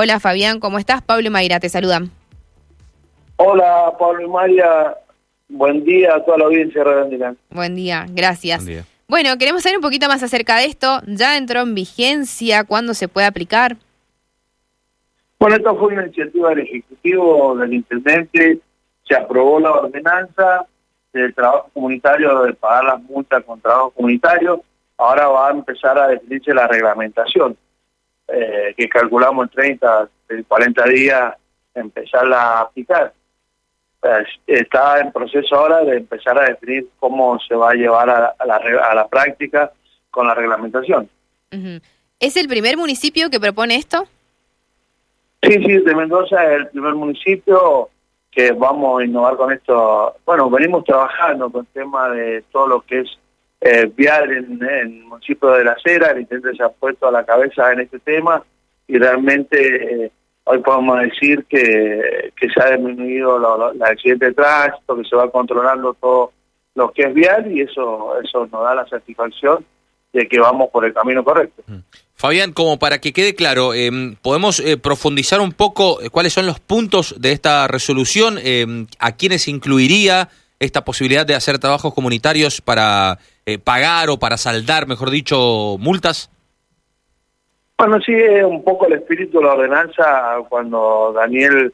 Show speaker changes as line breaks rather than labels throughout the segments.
Hola Fabián, ¿cómo estás? Pablo y Mayra te saludan.
Hola Pablo y Mayra, buen día a toda la audiencia de Radio
Buen día, gracias.
Buen día.
Bueno, queremos saber un poquito más acerca de esto. ¿Ya entró en vigencia? ¿Cuándo se puede aplicar?
Bueno, esto fue una iniciativa del Ejecutivo, del Intendente, se aprobó la ordenanza del trabajo comunitario, de pagar las multas con trabajo comunitario, ahora va a empezar a definirse la reglamentación, eh, que calculamos en 30, 40 días empezarla a aplicar. Está en proceso ahora de empezar a definir cómo se va a llevar a, la, a la práctica con la reglamentación.
¿Es el primer municipio que propone esto?
Sí, sí, de Mendoza es el primer municipio que vamos a innovar con esto. Bueno, venimos trabajando con el tema de todo lo que es eh, vial en, el municipio de La Cera, el intendente se ha puesto a la cabeza en este tema y realmente eh, hoy podemos decir que, que se ha disminuido el accidente de tránsito, que se va controlando todo lo que es vial y eso, eso nos da la satisfacción de que vamos por el camino correcto. Mm.
Fabián, como para que quede claro, em, ¿podemos eh, profundizar un poco eh, cuáles son los puntos de esta resolución? Em, ¿A quiénes incluiría esta posibilidad de hacer trabajos comunitarios para eh, pagar o para saldar, mejor dicho, multas?
Bueno, sí, es un poco el espíritu de la ordenanza cuando Daniel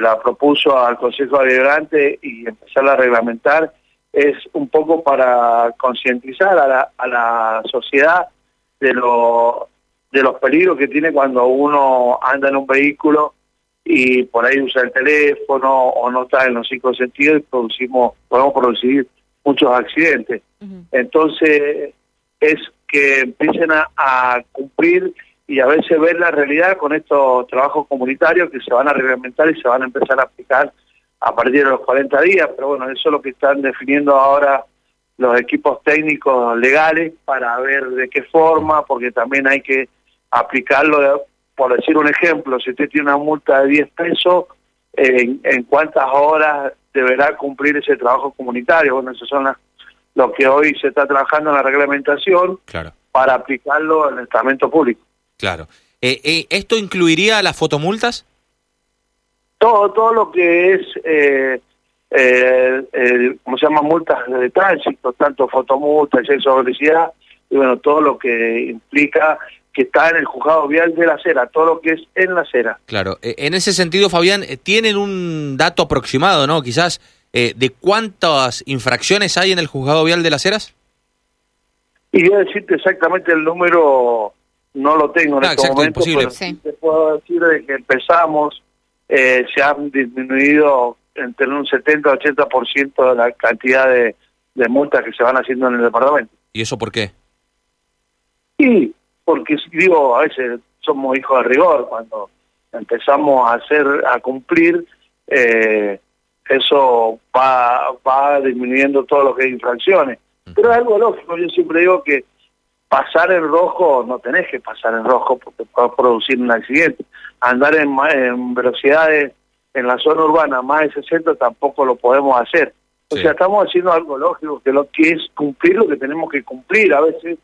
la propuso al Consejo Deliberante y empezar a reglamentar, es un poco para concientizar a la, a la sociedad de, lo, de los peligros que tiene cuando uno anda en un vehículo y por ahí usa el teléfono o no está en los cinco sentidos y producimos, podemos producir muchos accidentes. Entonces es que empiecen a, cumplir y a veces ver la realidad con estos trabajos comunitarios que se van a reglamentar y se van a empezar a aplicar a partir de los 40 días, pero bueno, eso es lo que están definiendo ahora los equipos técnicos legales para ver de qué forma, porque también hay que aplicarlo, por decir un ejemplo, si usted tiene una multa de 10 pesos, en, cuántas horas deberá cumplir ese trabajo comunitario. Bueno, eso son las, lo que hoy se está trabajando en la reglamentación para aplicarlo en el estamento público.
Claro. Eh, eh, ¿Esto incluiría las fotomultas?
Todo, todo lo que es eh, eh, ¿cómo se llama? Multas de tránsito, tanto fotomultas, exceso de velocidad, y bueno, todo lo que implica que está en el juzgado vial de la acera, todo lo que es en la acera.
Claro, eh, en ese sentido, Fabián, eh, ¿tienen un dato aproximado, no? Quizás, eh, de cuántas infracciones hay en el juzgado vial de las aceras?
Y yo decirte exactamente el número, no lo tengo en ah, este momento, pero sí. te puedo decir de que empezamos, se han disminuido entre un 70-80% de la cantidad de, multas que se van haciendo en el departamento.
¿Y eso por qué?
Sí, porque digo, a veces somos hijos de rigor, cuando empezamos a hacer, a cumplir, eh, eso va, va disminuyendo todo lo que es infracciones. Pero es algo lógico, yo siempre digo que pasar en rojo, no tenés que pasar en rojo porque puede producir un accidente. Andar en, en velocidades en la zona urbana más de 60 tampoco lo podemos hacer. O sea, estamos haciendo algo lógico, que lo que es cumplir lo que tenemos que cumplir. A veces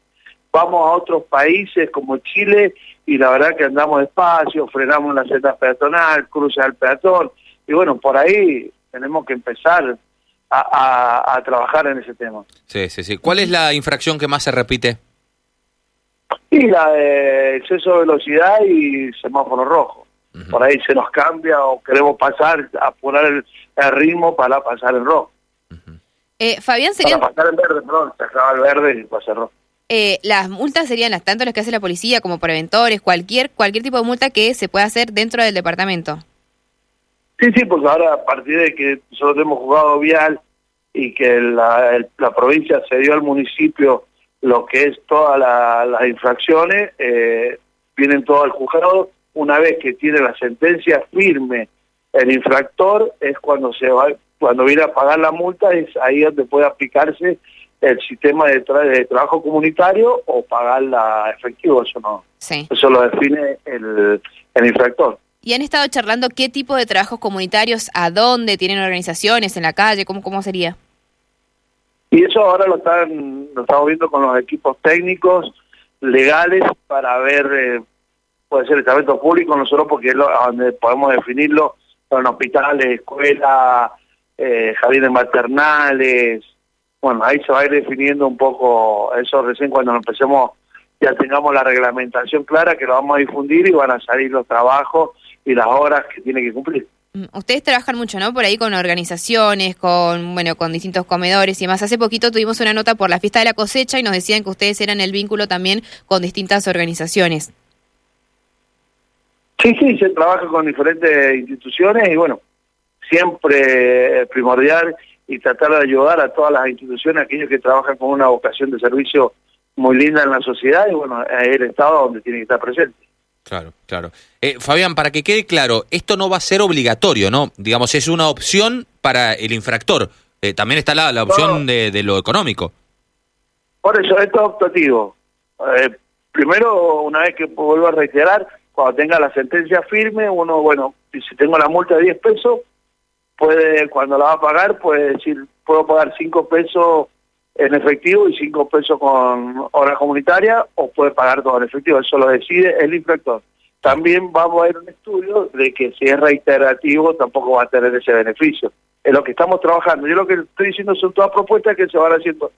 vamos a otros países como Chile y la verdad que andamos despacio, frenamos la seta peatonal, cruce al peatón, y bueno, por ahí tenemos que empezar a, a, trabajar en ese tema.
Sí, sí, sí. ¿Cuál es la infracción que más se repite?
Y la de exceso de velocidad y semáforo rojo por ahí se nos cambia o queremos pasar, apurar el, ritmo para pasar en rojo.
eh, Fabián, sería...
Para pasar en verde, perdón, se acaba el verde y pasar rojo.
Eh, las multas serían las tanto las que hace la policía como preventores, cualquier cualquier tipo de multa que se pueda hacer dentro del departamento.
Sí, sí, porque ahora a partir de que nosotros hemos jugado vial y que la, la provincia se dio al municipio lo que es todas las infracciones, eh, vienen todos al juzgado una vez que tiene la sentencia firme el infractor, es cuando se va, cuando viene a pagar la multa, es ahí donde puede aplicarse el sistema de, trabajo comunitario o pagarla efectivo, eso no. Eso lo define el, el infractor.
¿Y han estado charlando qué tipo de trabajos comunitarios, a dónde tienen organizaciones, en la calle, cómo, cómo sería?
Y eso ahora lo están lo estamos viendo con los equipos técnicos legales para ver eh, puede ser estamento público, no solo porque es donde podemos definirlo, son hospitales, escuelas, eh, jardines maternales, bueno, ahí se va a ir definiendo un poco eso recién cuando empecemos, ya tengamos la reglamentación clara, que lo vamos a difundir y van a salir los trabajos y las horas que tiene que cumplir.
Mm, ustedes trabajan mucho, ¿no? Por ahí con organizaciones, con bueno, con distintos comedores y demás. Hace poquito tuvimos una nota por la fiesta de la cosecha y nos decían que ustedes eran el vínculo también con distintas organizaciones.
Sí, sí, se trabaja con diferentes instituciones y bueno, siempre primordial y tratar de ayudar a todas las instituciones, aquellos que trabajan con una vocación de servicio muy linda en la sociedad y bueno, es el Estado donde tiene que estar presente.
Claro, claro. Eh, Fabián, para que quede claro, esto no va a ser obligatorio, ¿no? Digamos, es una opción para el infractor. Eh, también está la, opción de, lo económico.
Por eso, esto es optativo. Eh, primero, una vez que vuelvo a reiterar, cuando tenga la sentencia firme, uno, bueno, si tengo la multa de 10 pesos, puede, cuando la va a pagar, puede decir, puedo pagar 5 pesos en efectivo y cinco pesos con hora comunitaria o puede pagar todo en efectivo, eso lo decide el infractor. También vamos a ver un estudio de que si es reiterativo tampoco va a tener ese beneficio. Es lo que estamos trabajando. Yo lo que estoy diciendo son todas propuestas que se van haciendo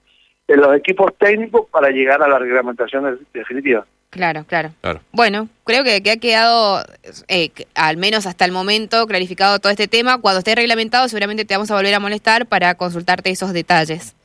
en los equipos técnicos para llegar a la reglamentación definitiva.
Claro, claro, Bueno, creo que, que ha quedado, eh, al menos hasta el momento, clarificado todo este tema. Cuando esté reglamentado, seguramente te vamos a volver a molestar para consultarte esos detalles.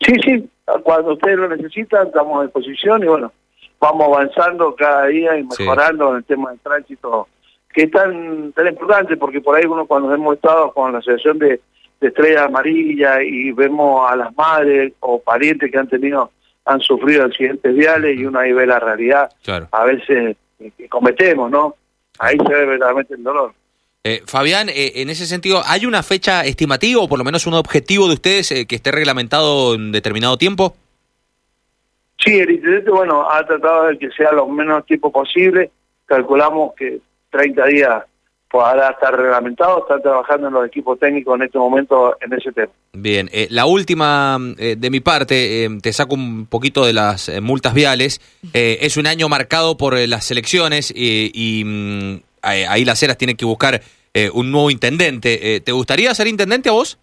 Sí, sí, cuando ustedes lo necesitan, estamos a disposición y bueno, vamos avanzando cada día y mejorando en el tema del tránsito, que es tan, tan importante porque por ahí uno cuando hemos estado con la Asociación de, de Estrella Amarilla y vemos a las madres o parientes que han tenido, han sufrido accidentes viales y uno ahí ve la realidad, a veces que cometemos, ¿no? Ahí se ve verdaderamente el dolor.
Eh, Fabián, eh, en ese sentido, ¿hay una fecha estimativa o por lo menos un objetivo de ustedes eh, que esté reglamentado en determinado tiempo?
Sí, el intendente, bueno, ha tratado de que sea lo menos tiempo posible. Calculamos que 30 días podrá estar reglamentado. Están trabajando en los equipos técnicos en este momento en ese tema.
Bien, la última de mi parte, te saco un poquito de las multas viales. es un año marcado por las elecciones y mm, ahí las eras tienen que buscar eh, un nuevo intendente. Eh, ¿Te gustaría ser intendente a vos?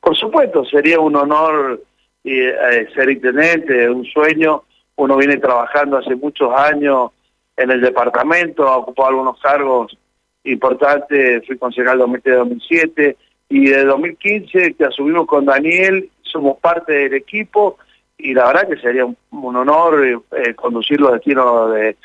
Por supuesto, sería un honor eh, ser intendente, un sueño. Uno viene trabajando hace muchos años en el departamento, ha ocupado algunos cargos importantes, fui concejal 2007 y de 2015 que asumimos con Daniel, somos parte del equipo y la verdad que sería un, honor conducir los destinos de,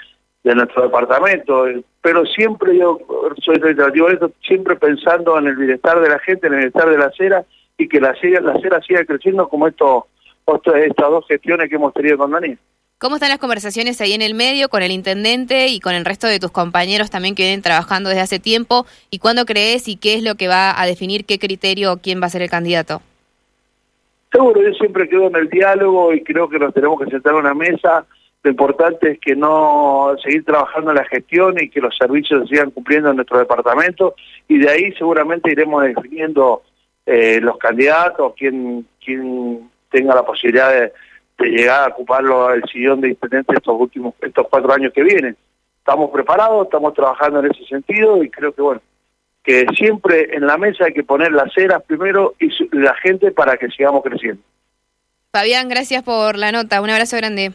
de nuestro departamento, pero siempre yo soy reiterativo de esto, siempre pensando en el bienestar de la gente, en el bienestar de la acera y que la acera, la acera siga creciendo como esto, estas dos gestiones que hemos tenido con Daniel.
¿Cómo están las conversaciones ahí en el medio con el intendente y con el resto de tus compañeros también que vienen trabajando desde hace tiempo? ¿Y cuándo crees y qué es lo que va a definir qué criterio o quién va a ser el candidato?
Seguro, yo siempre quedo en el diálogo y creo que nos tenemos que sentar a una mesa lo importante es que no seguir trabajando en la gestión y que los servicios se sigan cumpliendo en nuestro departamento y de ahí seguramente iremos definiendo eh, los candidatos, quién, quién tenga la posibilidad de, llegar a ocuparlo el sillón de intendente estos últimos, estos cuatro años que vienen. Estamos preparados, estamos trabajando en ese sentido y creo que bueno, que siempre en la mesa hay que poner las ceras primero y la gente para que sigamos creciendo.
Fabián, gracias por la nota. Un abrazo grande.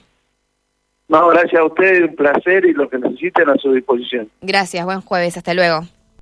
No, gracias a ustedes, un placer y lo que necesiten a su disposición.
Gracias, buen jueves, hasta luego.